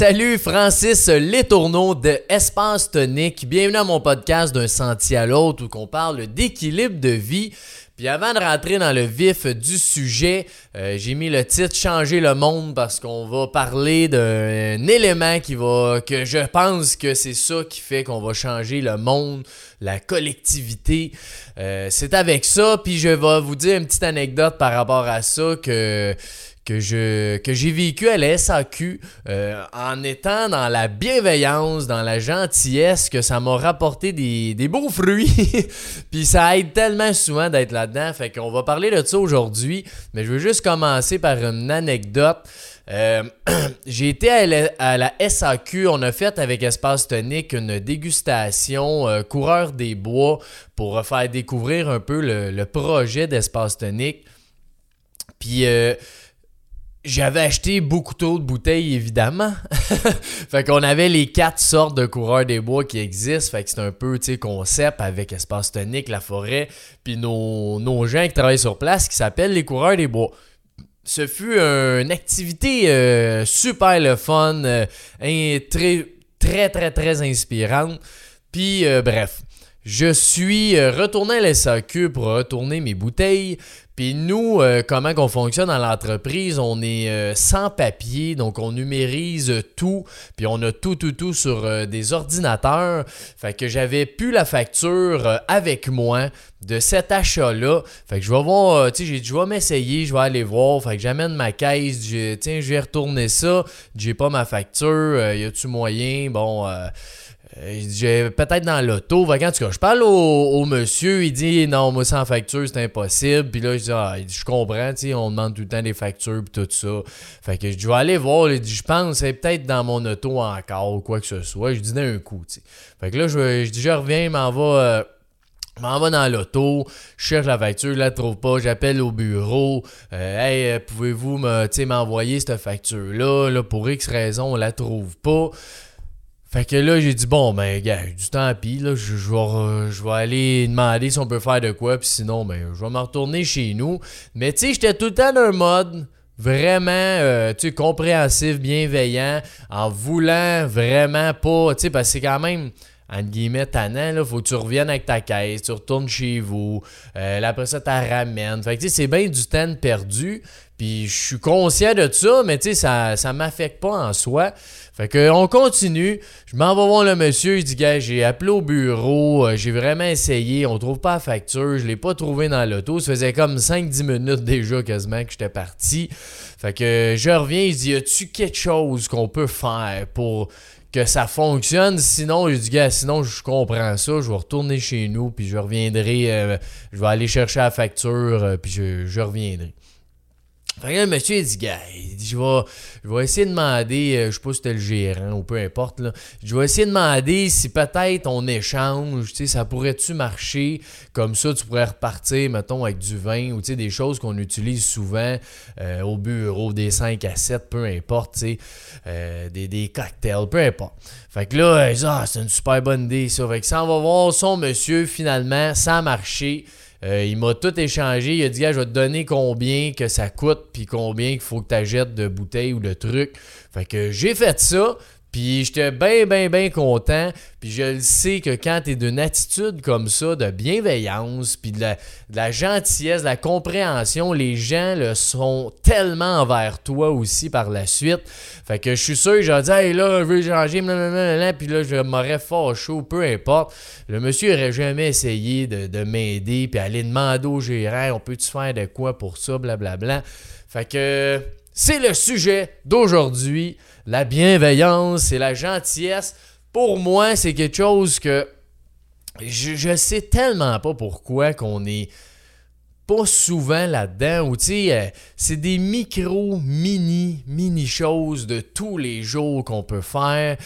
salut Francis Letourneau de Espace Tonique. Bienvenue à mon podcast d'un sentier à l'autre où on parle d'équilibre de vie. Puis avant de rentrer dans le vif du sujet, euh, j'ai mis le titre Changer le monde parce qu'on va parler d'un élément qui va que je pense que c'est ça qui fait qu'on va changer le monde, la collectivité. Euh, c'est avec ça, puis je vais vous dire une petite anecdote par rapport à ça que que je que j'ai vécu à la SAQ euh, en étant dans la bienveillance, dans la gentillesse, que ça m'a rapporté des, des, beaux fruits. Puis ça aide tellement souvent d'être là-dedans. Fait qu'on va parler de ça aujourd'hui. Mais je veux juste commencer par une anecdote. Euh, j'ai été à la, SAQ, on a fait avec Espace Tonique une dégustation euh, coureur des bois pour faire découvrir un peu le, le projet d'Espace Tonique. Puis euh, j'avais acheté beaucoup d'autres bouteilles, évidemment. fait qu'on avait les quatre sortes de coureurs des bois qui existent. Fait que c'est un peu, tu sais, concept avec Espace Tonique, la forêt, puis nos, nos, gens qui travaillent sur place qui s'appellent les coureurs des bois. Ce fut une activité euh, super le fun, euh, très, très, très, très inspirante. Puis, euh, bref, je suis retourné à l'SAQ pour retourner mes bouteilles. Puis nous, euh, comment qu'on fonctionne dans l'entreprise, on est euh, sans papier, donc on numérise tout, puis on a tout, tout, tout sur euh, des ordinateurs. Fait que j'avais plus la facture avec moi de cet achat-là. Fait que je vais voir, je vais m'essayer, je vais aller voir. Fait que j'amène ma caisse, tiens, je vais retourner ça, j'ai pas ma facture, y a-tu moyen? Bon, j'ai peut-être dans l'auto. Quand cas, je parle au, monsieur, il dit non, moi sans facture, c'est impossible. Puis là, je dis ah, je comprends, tu sais, on demande tout le temps des factures et tout ça. Fait que je vais aller voir, il dit je pense c'est peut-être dans mon auto encore ou quoi que ce soit. Je dis d'un coup, tu sais. Fait que là, je, je dis je reviens, m'en va. Euh, m'en va dans l'auto, je cherche la facture, je la trouve pas, j'appelle au bureau, euh, hey, euh, pouvez-vous m'envoyer cette facture-là, là, pour X raison, on la trouve pas. Fait que là, j'ai dit, bon, ben, gars, du temps pis, là, je, vais, je vais aller demander si on peut faire de quoi, puis sinon, ben, je vais me retourner chez nous. Mais tu sais, j'étais tout le temps dans un mode vraiment, euh, tu sais, compréhensif, bienveillant, en voulant vraiment pas, tu sais, parce que c'est quand même entre guillemets, tannant, là, faut que tu reviennes avec ta caisse, tu retournes chez vous, euh, après ça, tu ramènes. Fait que, tu sais, c'est bien du temps perdu, puis je suis conscient de ça, mais, tu sais, ça, ça m'affecte pas en soi. Fait que on continue. Je m'en vais voir le monsieur. Il dit Gars, j'ai appelé au bureau. Euh, j'ai vraiment essayé. On trouve pas la facture. Je l'ai pas trouvé dans l'auto. Ça faisait comme 5-10 minutes déjà quasiment que j'étais parti. Fait que je reviens. Il dit Y a-tu quelque chose qu'on peut faire pour que ça fonctionne? Sinon, je dis, gars, sinon, je comprends ça. Je vais retourner chez nous, puis je reviendrai. Euh, je vais aller chercher la facture, euh, puis je reviendrai. Fait que le monsieur, il dit, gars, je vais, je vais essayer de demander, euh, je sais pas si c'était le gérant ou peu importe, là. Je vais essayer de demander si peut-être on échange, tu sais, ça pourrait-tu marcher? Comme ça, tu pourrais repartir, mettons, avec du vin ou, tu sais, des choses qu'on utilise souvent euh, au bureau, des 5 à 7, peu importe, tu sais, euh, des, cocktails, peu importe. Fait que là, ah, c'est une super bonne idée, ça. Fait que ça, on va voir son monsieur, finalement, ça a marché. Euh, il m'a tout échangé. Il a dit, je vais te donner combien que ça coûte, puis combien qu'il faut que tu achètes de bouteilles ou de trucs. Fait que j'ai fait ça. Puis j'étais bien, bien, bien content. Puis je le sais que quand tu es d'une attitude comme ça, de bienveillance, puis de la, gentillesse, de la compréhension, les gens le sont tellement envers toi aussi par la suite. Fait que je suis sûr, j'ai dit, hey là, je veux changer, puis là, je m'aurais chaud, peu importe. Le monsieur n'aurait jamais essayé de, m'aider, puis aller demander au gérant, on peut-tu faire de quoi pour ça, blablabla. Fait que c'est le sujet d'aujourd'hui la bienveillance et la gentillesse, pour moi, c'est quelque chose que je, ne sais tellement pas pourquoi qu'on est pas souvent là-dedans. Ou tu sais, euh, c'est des micro, mini, mini choses de tous les jours qu'on peut faire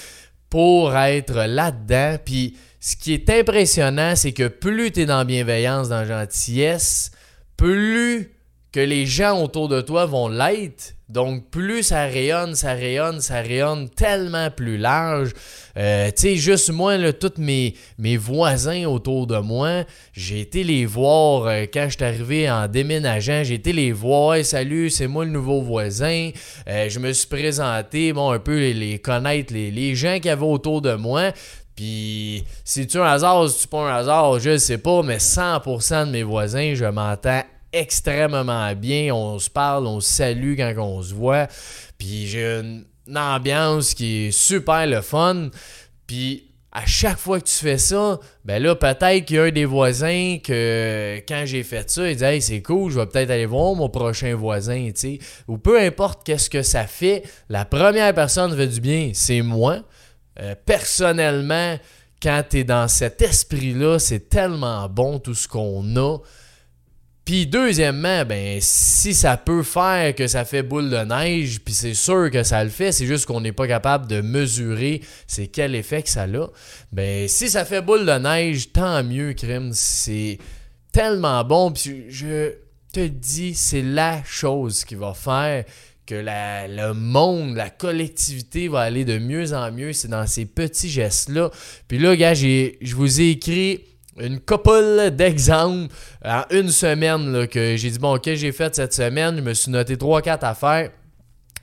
pour être là-dedans. Puis ce qui est impressionnant, c'est que plus tu es dans bienveillance, dans gentillesse, plus que les gens autour de toi vont l'être. Donc, plus ça rayonne, ça rayonne, ça rayonne tellement plus large. Euh, tu sais, juste moi, là, tous mes, voisins autour de moi, j'ai été les voir euh, quand je suis arrivé en déménageant. J'ai été les voir. Salut, c'est moi le nouveau voisin. Euh, je me suis présenté, bon, un peu les, connaître, les, les gens qui avaient autour de moi. Puis, si tu un hasard, si tu pas un hasard, je sais pas, mais 100% de mes voisins, je m'entends extrêmement bien. On se parle, on se salue quand on se voit. Puis, j'ai une, ambiance qui est super le fun. Puis, à chaque fois que tu fais ça, ben là, peut-être qu'il y a un des voisins que quand j'ai fait ça, il dit Hey, c'est cool, je vais peut-être aller voir mon prochain voisin, tu sais. Ou peu importe qu'est-ce que ça fait, la première personne fait du bien, c'est moi. Euh, personnellement, quand tu es dans cet esprit-là, c'est tellement bon tout ce qu'on a. Puis deuxièmement, ben si ça peut faire que ça fait boule de neige, puis c'est sûr que ça le fait, c'est juste qu'on n'est pas capable de mesurer c'est quel effet que ça a. Ben si ça fait boule de neige, tant mieux, crime, c'est tellement bon. Puis je te dis, c'est la chose qui va faire que le monde, la collectivité va aller de mieux en mieux. C'est dans ces petits gestes-là. Puis là, gars, je vous ai écrit une couple d'exemples en une semaine là, que j'ai dit, bon, ok, j'ai fait cette semaine. Je me suis noté 3-4 affaires.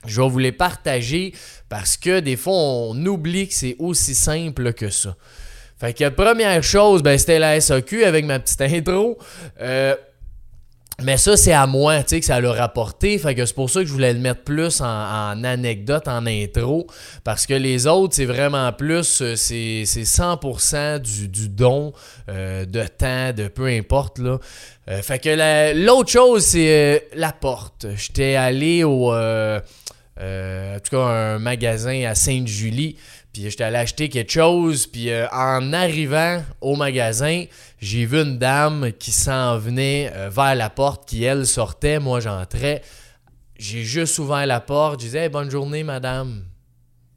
Je vais vous les partager parce que des fois, on oublie que c'est aussi simple que ça. Fait que première chose, ben, c'était la SAQ avec ma petite intro. Euh, mais ça, c'est à moi, tu sais, que ça l'a rapporté. Fait c'est pour ça que je voulais le mettre plus en, anecdote, en intro. Parce que les autres, c'est vraiment plus, euh, c'est 100% du, du don euh, de temps, de peu importe, là. Euh, fait que l'autre chose, c'est la porte. J'étais allé au... en tout cas, un magasin à Sainte-Julie. Puis j'étais allé acheter quelque chose. Puis en arrivant au magasin, j'ai vu une dame qui s'en venait euh, vers la porte, qui elle sortait, moi j'entrais. J'ai juste ouvert la porte, je disais bonne journée madame.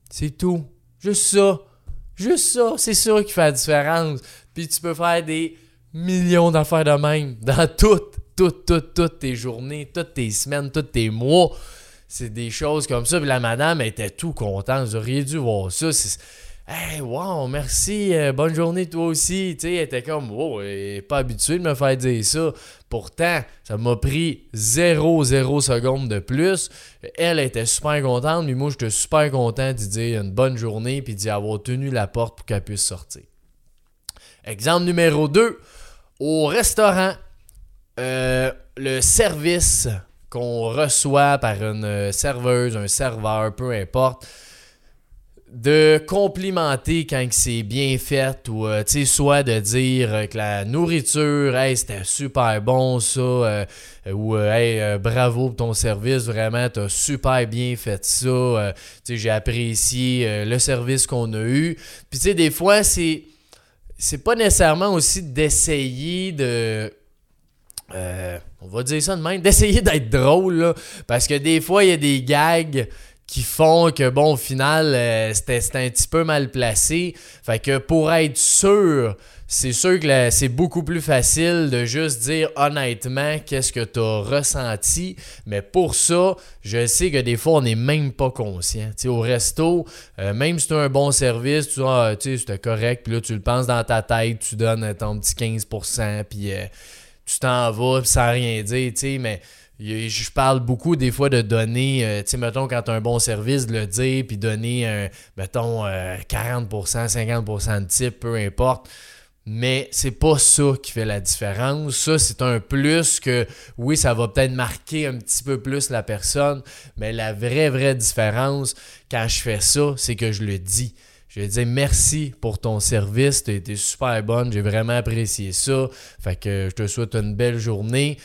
C'est tout. Juste ça. Juste ça. C'est ça qui fait la différence. Puis tu peux faire des millions d'affaires de même dans toutes, toutes, toutes, toutes tes journées, toutes tes semaines, tous tes mois. C'est des choses comme ça. La madame était tout contente. Vous auriez dû voir ça. Hey, wow, merci, euh, bonne journée toi aussi. Tu sais, elle était comme, wow, elle pas habituée de me faire dire ça. Pourtant, ça m'a pris 0,0 secondes de plus. Elle était super contente, mais moi, j'étais super content d'y dire une bonne journée puis d'y avoir tenu la porte pour qu'elle puisse sortir. Exemple numéro 2, au restaurant, euh, le service qu'on reçoit par une serveuse, un serveur, peu importe de complimenter quand c'est bien fait ou euh, tu sais soit de dire que la nourriture hey c'était super bon ça euh, ou euh, hey bravo pour ton service vraiment t'as super bien fait ça tu sais j'ai apprécié le service qu'on a eu. Puis tu sais des fois c'est c'est pas nécessairement aussi d'essayer de on va dire ça de même, d'essayer d'être drôle, parce que des fois, il y a des gags qui font que, bon, au final, euh, c'était un petit peu mal placé. Fait que pour être sûr, c'est sûr que c'est beaucoup plus facile de juste dire honnêtement qu'est-ce que tu as ressenti. Mais pour ça, je sais que des fois, on n'est même pas conscient. sais au resto, euh, même si tu as un bon service, tu ah, c'était correct, puis là, tu le penses dans ta tête, tu donnes ton petit 15%, puis euh, tu t'en vas, sans rien dire, tu sais, mais je parle beaucoup des fois de donner, euh, tu sais, mettons, quand tu as un bon service, de le dire, puis donner, un, mettons, 40%, euh, 50% de type, peu importe. Mais c'est pas ça qui fait la différence. Ça, c'est un plus que, oui, ça va peut-être marquer un petit peu plus la personne, mais la vraie, vraie différence, quand je fais ça, c'est que je le dis. Je vais dire merci pour ton service, tu as été super bonne, j'ai vraiment apprécié ça. Fait que je te souhaite une belle journée.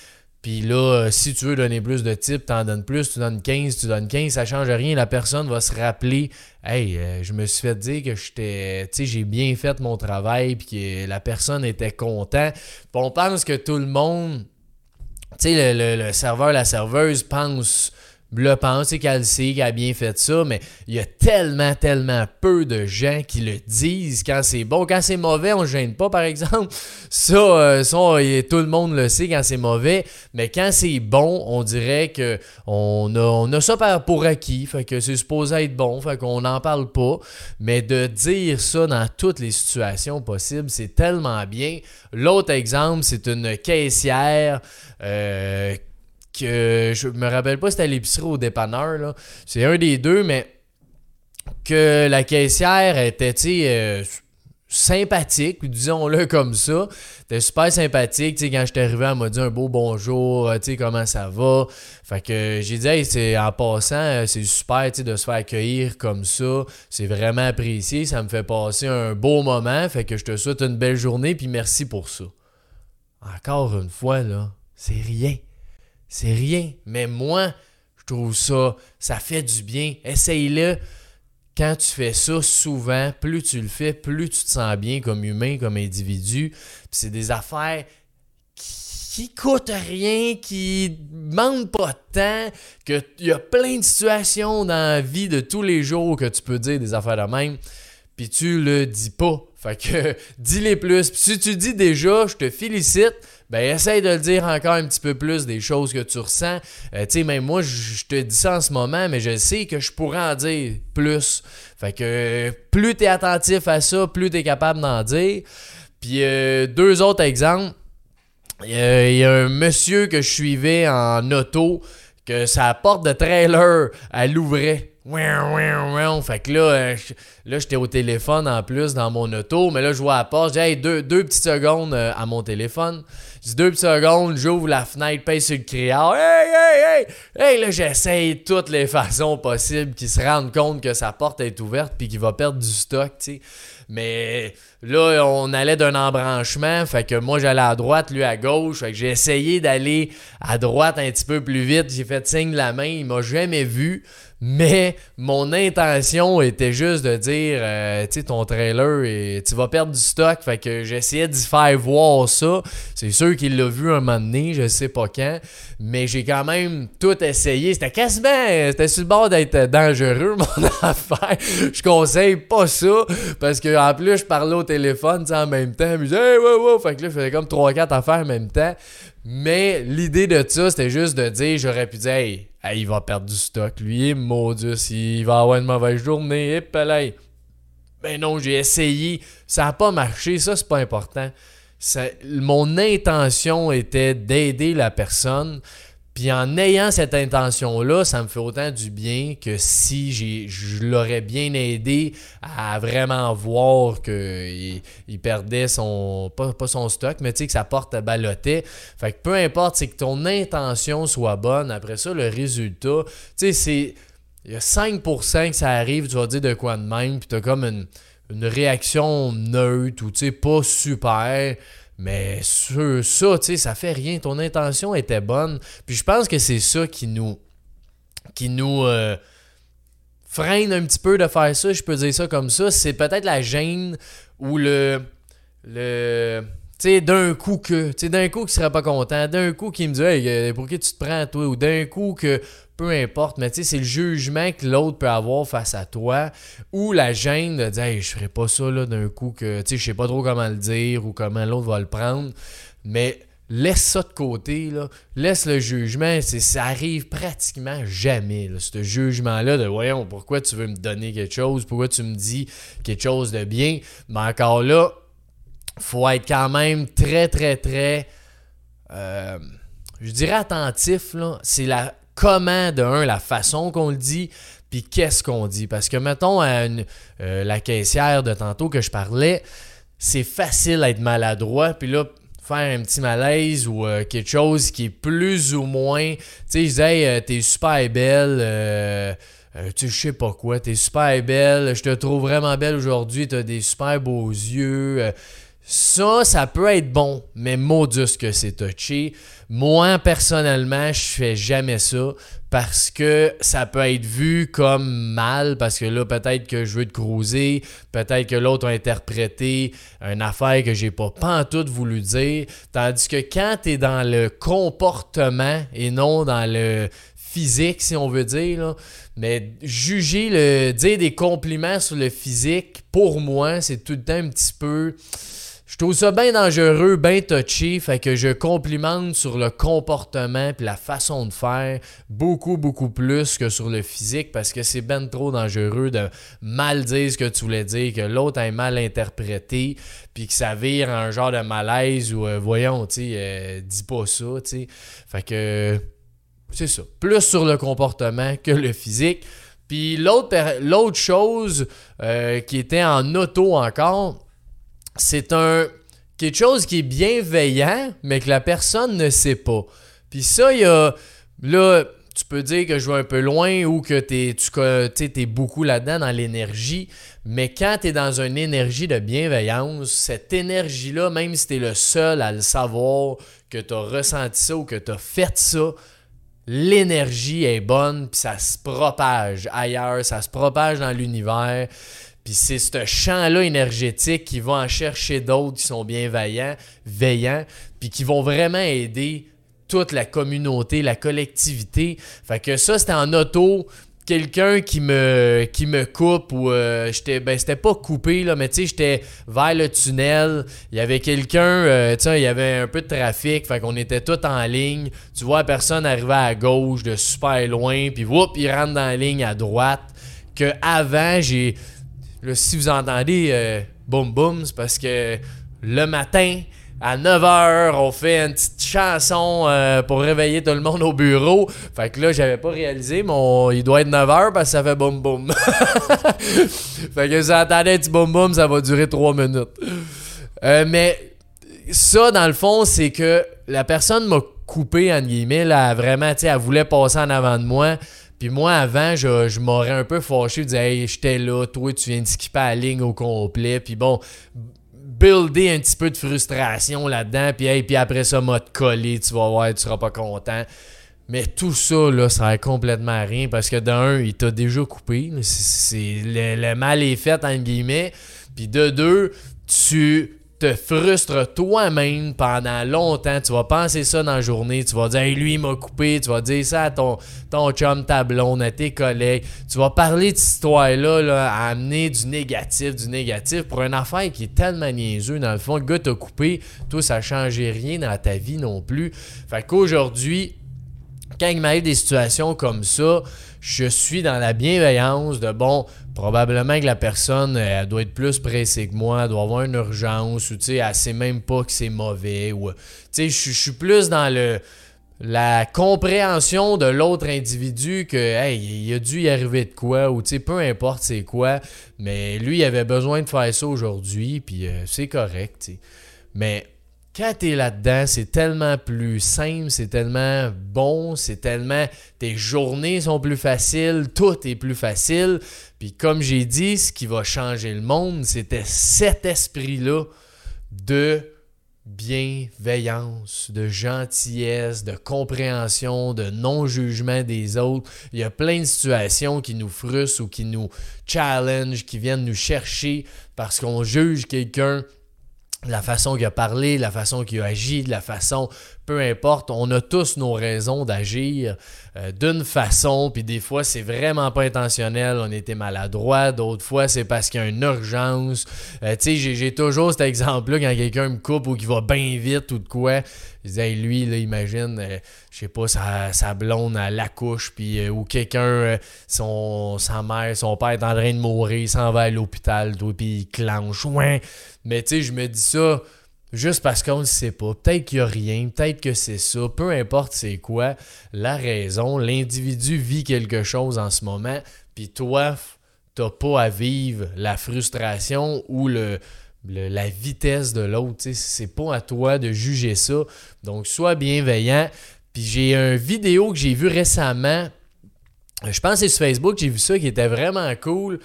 Puis là, euh, si tu veux donner plus de types, t'en donnes plus, tu donnes 15, tu donnes 15, ça change rien. La personne va se rappeler Hey, euh, je me suis fait dire que j'étais. Tu j'ai bien fait mon travail, puis que la personne était content. Puis on pense que tout le monde, tu sais, le, serveur, la serveuse pense le pense qu'elle sait qu'elle a bien fait ça, mais il y a tellement, tellement peu de gens qui le disent quand c'est bon. Quand c'est mauvais, on ne gêne pas, par exemple. Ça, euh, tout le monde le sait quand c'est mauvais, mais quand c'est bon, on dirait que on a ça pour acquis, fait que c'est supposé être bon, fait qu'on n'en parle pas. Mais de dire ça dans toutes les situations possibles, c'est tellement bien. L'autre exemple, c'est une caissière euh, que je me rappelle pas si c'était à l'épicerie ou au dépanneur, c'est un des deux, mais que la caissière était, euh, sympathique, disons-le comme ça. C'était super sympathique, tu sais, quand arrivé, elle m'a dit un beau bonjour, euh, tu comment ça va? Fait que j'ai dit, c'est en passant, euh, c'est super, de se faire accueillir comme ça. C'est vraiment apprécié, ça me fait passer un beau moment. Fait que je te souhaite une belle journée, puis merci pour ça. Encore une fois, là, c'est rien. C'est rien. Mais moi, je trouve ça, ça fait du bien. Essaye-le. Quand tu fais ça souvent, plus tu le fais, plus tu te sens bien comme humain, comme individu. c'est des affaires qui coûtent rien, qui demandent pas de temps, qu'il y a plein de situations dans la vie de tous les jours que tu peux dire des affaires de même, puis tu le dis pas. Fait que dis-les plus. Puis si tu dis déjà, je te félicite, ben essaye de le dire encore un petit peu plus des choses que tu ressens. Euh, tu sais, même moi, je te dis ça en ce moment, mais je sais que je pourrais en dire plus. Fait que plus tu es attentif à ça, plus tu es capable d'en dire. Puis euh, deux autres exemples. Il y a un monsieur que je suivais en auto que sa porte de trailer, elle ouvrait. Fait que là, euh, là j'étais au téléphone en plus dans mon auto, mais là, je vois la porte. J'ai deux, deux petites secondes euh, à mon téléphone. J'ai deux secondes, j'ouvre la fenêtre, paye sur le criard. Hey, hey, hey! Hey, là, j'essaye toutes les façons possibles qu'il se rende compte que sa porte est ouverte puis qu'il va perdre du stock, tu sais. Mais là, on allait d'un embranchement, fait que moi j'allais à droite, lui à gauche. Fait que j'ai essayé d'aller à droite un petit peu plus vite. J'ai fait signe de la main, il m'a jamais vu. Mais mon intention était juste de dire, euh, tu sais, ton trailer, et, tu vas perdre du stock. Fait que j'essayais d'y faire voir ça. C'est sûr qu'il l'a vu un moment donné, je sais pas quand. Mais j'ai quand même tout essayé. C'était quasiment, c'était sur le bord d'être dangereux, mon affaire. Je conseille pas ça. Parce que en plus, je parlais au téléphone, en même temps. Je disais. Fait que là, je faisais comme 3-4 affaires en même temps. Mais l'idée de ça, c'était juste de dire, j'aurais pu dire, hey, il va perdre du stock. Lui, maudit, il va avoir une mauvaise journée. Et ben non, j'ai essayé. Ça n'a pas marché. Ça, c'est pas important. Mon intention était d'aider la personne. Puis en ayant cette intention-là, ça me fait autant du bien que si je l'aurais bien aidé à vraiment voir qu'il il perdait son. Pas, son stock, mais tu sais que sa porte ballottait. Fait que peu importe, c'est que ton intention soit bonne. Après ça, le résultat, tu sais, c'est. Il y a 5% que ça arrive, tu vas dire de quoi de même, puis t'as comme une, une réaction neutre ou pas super. Mais sur ça, tu ça fait rien. Ton intention était bonne. Puis je pense que c'est ça qui nous. qui nous. Euh, freine un petit peu de faire ça, je peux dire ça comme ça. C'est peut-être la gêne ou le. le tu sais, d'un coup que, tu sais, d'un coup qui serait pas content, d'un coup qui me dit, hey, euh, pour qui tu te prends, toi, ou d'un coup que, peu importe, mais tu sais, c'est le jugement que l'autre peut avoir face à toi, ou la gêne de dire, hey, je ferais pas ça, là, d'un coup que, tu sais, je sais pas trop comment le dire, ou comment l'autre va le prendre, mais laisse ça de côté, là. laisse le jugement, ça arrive pratiquement jamais, ce jugement-là de voyons, pourquoi tu veux me donner quelque chose, pourquoi tu me dis quelque chose de bien, mais encore là, faut être quand même très, très, très, euh, je dirais attentif. C'est la comment, de un, la façon qu'on le dit, puis qu'est-ce qu'on dit. Parce que, mettons, à euh, la caissière de tantôt que je parlais, c'est facile d'être maladroit, puis là, faire un petit malaise ou euh, quelque chose qui est plus ou moins. Tu sais, je disais, t'es super belle. tu sais pas quoi, t'es super belle, je te trouve vraiment belle aujourd'hui, t'as des super beaux yeux. Ça, ça peut être bon, mais modus que c'est touché. Moi, personnellement, je fais jamais ça parce que ça peut être vu comme mal, parce que là, peut-être que je veux te cruiser, peut-être que l'autre a interprété une affaire que j'ai pas tout voulu dire. Tandis que quand tu es dans le comportement et non dans le physique, si on veut dire. Mais juger, le, dire des compliments sur le physique, pour moi, c'est tout le temps un petit peu je trouve ça bien dangereux, bien touchy, fait que je complimente sur le comportement puis la façon de faire beaucoup, beaucoup plus que sur le physique parce que c'est ben trop dangereux de mal dire ce que tu voulais dire, que l'autre ait mal interprété puis que ça vire un genre de malaise ou euh, voyons, tu sais, euh, dis pas ça, tu sais. Fait que c'est ça. Plus sur le comportement que le physique. Puis l'autre chose euh, qui était en auto encore, c'est un quelque chose qui est bienveillant, mais que la personne ne sait pas. Puis ça, il y a. Là, tu peux dire que je vais un peu loin ou que es, tu es beaucoup là-dedans dans l'énergie, mais quand tu es dans une énergie de bienveillance, cette énergie-là, même si tu es le seul à le savoir, que tu as ressenti ça ou que tu as fait ça, l'énergie est bonne, puis ça se propage ailleurs, ça se propage dans l'univers. C'est ce champ-là énergétique qui va en chercher d'autres qui sont bienveillants, veillants, puis qui vont vraiment aider toute la communauté, la collectivité. Fait que ça, c'était en auto. Quelqu'un qui me, qui me coupe ou euh, j'étais ben c'était pas coupé là mais tu sais j'étais vers le tunnel il y avait quelqu'un euh, tu sais il y avait un peu de trafic fait qu'on était tous en ligne tu vois personne arriver à gauche de super loin puis whoop il rentre dans la ligne à droite que avant j'ai si vous entendez euh, boum boum, c'est parce que le matin, à 9h, on fait une petite chanson euh, pour réveiller tout le monde au bureau. Fait que là, j'avais pas réalisé, mais il doit être 9h parce que ça fait boum boum. fait que si vous entendez un petit boum boum, ça va durer 3 minutes. Euh, mais ça, dans le fond, c'est que la personne m'a coupé, en guillemets, là, vraiment, tu sais, elle voulait passer en avant de moi. Puis moi, avant, je, m'aurais un peu fâché, de dire, hey, j'étais là, toi, tu viens de skipper la ligne au complet. Puis bon, builder un petit peu de frustration là-dedans. Puis, hey, puis après ça, m'a collé, tu vas voir, tu seras pas content. Mais tout ça, là, ça sert complètement à rien parce que d'un, il t'a déjà coupé. Le, mal est fait, entre guillemets. Puis de deux, tu te frustres toi-même pendant longtemps. Tu vas penser ça dans la journée. Tu vas dire, lui, il m'a coupé. Tu vas dire ça à ton, chum, ta à tes collègues. Tu vas parler de cette histoire-là, là, à amener du négatif, du négatif pour une affaire qui est tellement niaiseuse. Dans le fond, le gars t'a coupé. Toi, ça ne changeait rien dans ta vie non plus. Fait qu'aujourd'hui, quand il m'arrive des situations comme ça, je suis dans la bienveillance de bon, probablement que la personne elle doit être plus pressée que moi, elle doit avoir une urgence ou tu sais, elle sait même pas que c'est mauvais ou tu sais, je suis plus dans le la compréhension de l'autre individu que hey, il a dû y arriver de quoi ou tu sais peu importe c'est quoi, mais lui il avait besoin de faire ça aujourd'hui puis euh, c'est correct, tu sais. Mais quand t'es là-dedans, c'est tellement plus simple, c'est tellement bon, c'est tellement. Tes journées sont plus faciles, tout est plus facile. Puis comme j'ai dit, ce qui va changer le monde, c'était cet esprit-là de bienveillance, de gentillesse, de compréhension, de non-jugement des autres. Il y a plein de situations qui nous frustrent ou qui nous challenge, qui viennent nous chercher parce qu'on juge quelqu'un la façon qu'il a parlé, la façon qu'il a agi, la façon, peu importe, on a tous nos raisons d'agir euh, d'une façon, puis des fois c'est vraiment pas intentionnel, on était maladroit, d'autres fois c'est parce qu'il y a une urgence. Euh, tu sais, j'ai toujours cet exemple-là quand quelqu'un me coupe ou qui va bien vite ou de quoi. Je disais, lui, là, imagine, euh, je sais pas, sa, blonde à l'accouche, puis ou quelqu'un, son sa mère, son père est en train de mourir, il s'en va à l'hôpital, puis il clenche. Ouais mais tu sais, je me dis ça juste parce qu'on ne sait pas. Peut-être qu'il n'y a rien, peut-être que c'est ça, peu importe c'est quoi, la raison, l'individu vit quelque chose en ce moment, puis toi, t'as pas à vivre la frustration ou la vitesse de l'autre. C'est pas à toi de juger ça. Donc, sois bienveillant. Puis j'ai une vidéo que j'ai vue récemment. Je pense que c'est sur Facebook, j'ai vu ça qui était vraiment cool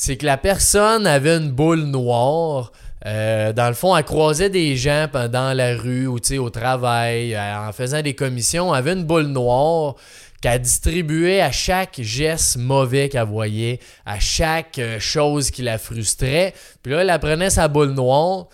c'est que la personne avait une boule noire. Euh, dans le fond, elle croisait des gens dans la rue ou au travail, euh, en faisant des commissions, elle avait une boule noire qu'elle distribuait à chaque geste mauvais qu'elle voyait, à chaque euh, chose qui la frustrait. Puis là, elle prenait sa boule noire,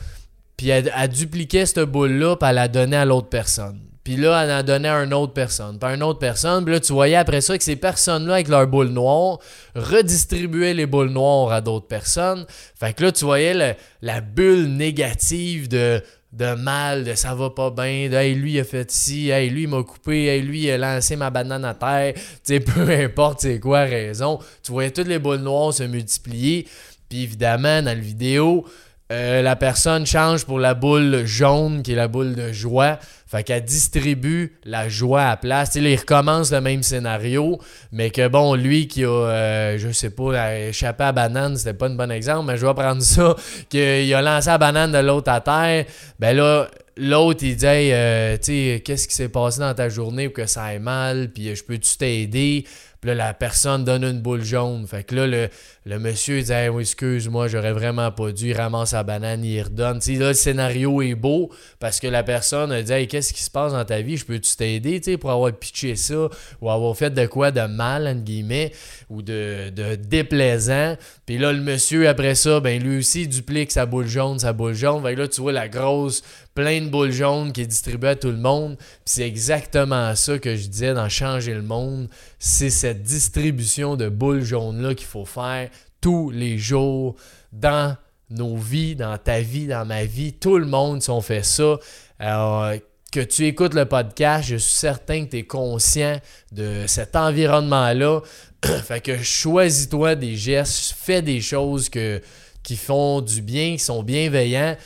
puis elle, dupliquait cette boule-là, puis elle la donnait à l'autre personne. Puis là, elle en donnait à une autre personne, puis à une autre personne. Puis là, tu voyais après ça que ces personnes-là, avec leurs boules noires, redistribuaient les boules noires à d'autres personnes. Fait que là, tu voyais la bulle négative de, de mal, de ça va pas bien, de hey, lui il a fait ci, hey, lui il m'a coupé, hey, lui il a lancé ma banane à terre. Tu sais, peu importe c'est quoi raison. Tu voyais toutes les boules noires se multiplier. Puis évidemment, dans la vidéo, euh, la personne change pour la boule jaune, qui est la boule de joie. Fait qu'elle distribue la joie à place. sais, il recommence le même scénario, mais que bon, lui qui a, euh, je sais pas, échappé à banane, c'était pas un bon exemple, mais je vais prendre ça, qu'il a lancé la banane de l'autre à terre. Ben là, l'autre, il dit, euh, tu sais, qu'est-ce qui s'est passé dans ta journée pour que ça aille mal, puis je peux-tu t'aider? Puis là, la personne donne une boule jaune. Fait que là, le, le monsieur dit excuse-moi, j'aurais vraiment pas dû. Il ramasse sa banane, il redonne. là, le scénario est beau parce que la personne a dit qu'est-ce qui se passe dans ta vie? Je peux-tu t'aider pour avoir pitché ça ou avoir fait de quoi de mal, entre guillemets, ou de, déplaisant? Puis là, le monsieur, après ça, ben lui aussi, duplique sa boule jaune, sa boule jaune. Fait que là, tu vois la grosse plein de boules jaunes qui est distribuée à tout le monde. C'est exactement ça que je disais dans Changer le monde. C'est cette distribution de boules jaunes-là qu'il faut faire tous les jours dans nos vies, dans ta vie, dans ma vie. Tout le monde, si on fait ça, alors, que tu écoutes le podcast, je suis certain que tu es conscient de cet environnement-là. fait que choisis-toi des gestes, fais des choses qui font du bien, qui sont bienveillants.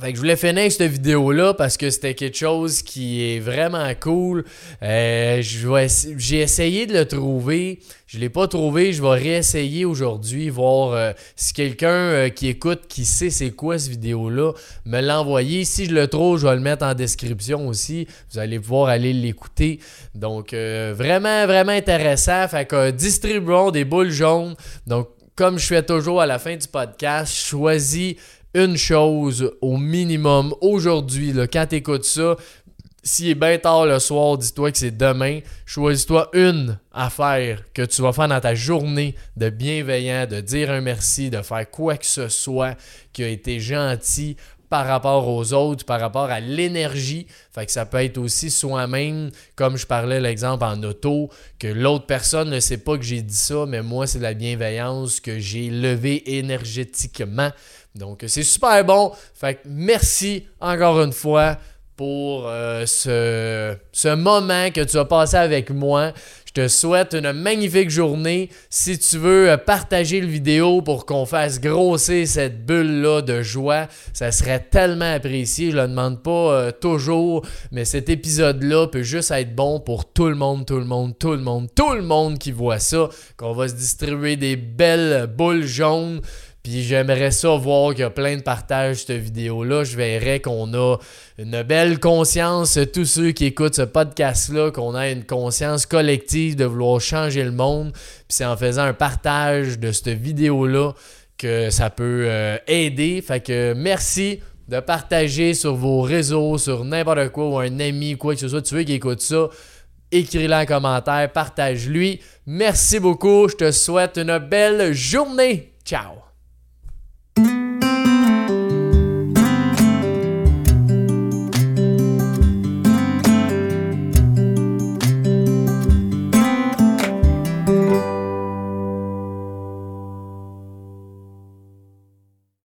Fait que je voulais finir cette vidéo-là parce que c'était quelque chose qui est vraiment cool. Euh, j'ai essayé de le trouver. Je ne l'ai pas trouvé. Je vais réessayer aujourd'hui, voir euh, si quelqu'un euh, qui écoute, qui sait c'est quoi cette vidéo-là, me l'a envoyé. Si je le trouve, je vais le mettre en description aussi. Vous allez pouvoir aller l'écouter. Donc, vraiment, vraiment intéressant. Fait que distribuons des boules jaunes. Donc, comme je fais toujours à la fin du podcast, choisis une chose au minimum aujourd'hui, quand tu écoutes ça, s'il est bien tard le soir, dis-toi que c'est demain. Choisis-toi une affaire que tu vas faire dans ta journée de bienveillant, de dire un merci, de faire quoi que ce soit qui a été gentil par rapport aux autres, par rapport à l'énergie. Fait que ça peut être aussi soi-même, comme je parlais l'exemple en auto, que l'autre personne ne sait pas que j'ai dit ça, mais moi, c'est la bienveillance que j'ai levé énergétiquement. Donc, c'est super bon. Fait que merci encore une fois pour euh, ce, moment que tu as passé avec moi. Je te souhaite une magnifique journée. Si tu veux euh, partager le vidéo pour qu'on fasse grossir cette bulle-là de joie, ça serait tellement apprécié. Je ne le demande pas euh, toujours, mais cet épisode-là peut juste être bon pour tout le monde, tout le monde, tout le monde, tout le monde qui voit ça. Qu'on va se distribuer des belles boules jaunes. Puis j'aimerais ça voir qu'il y a plein de partages cette vidéo-là. Je verrais qu'on a une belle conscience, tous ceux qui écoutent ce podcast-là, qu'on a une conscience collective de vouloir changer le monde. Puis c'est en faisant un partage de cette vidéo-là que ça peut euh, aider. Fait que merci de partager sur vos réseaux, sur n'importe quoi, ou un ami, quoi que ce soit, tu veux qui écoute ça. Écris-le en commentaire, partage-lui. Merci beaucoup, je te souhaite une belle journée. Ciao!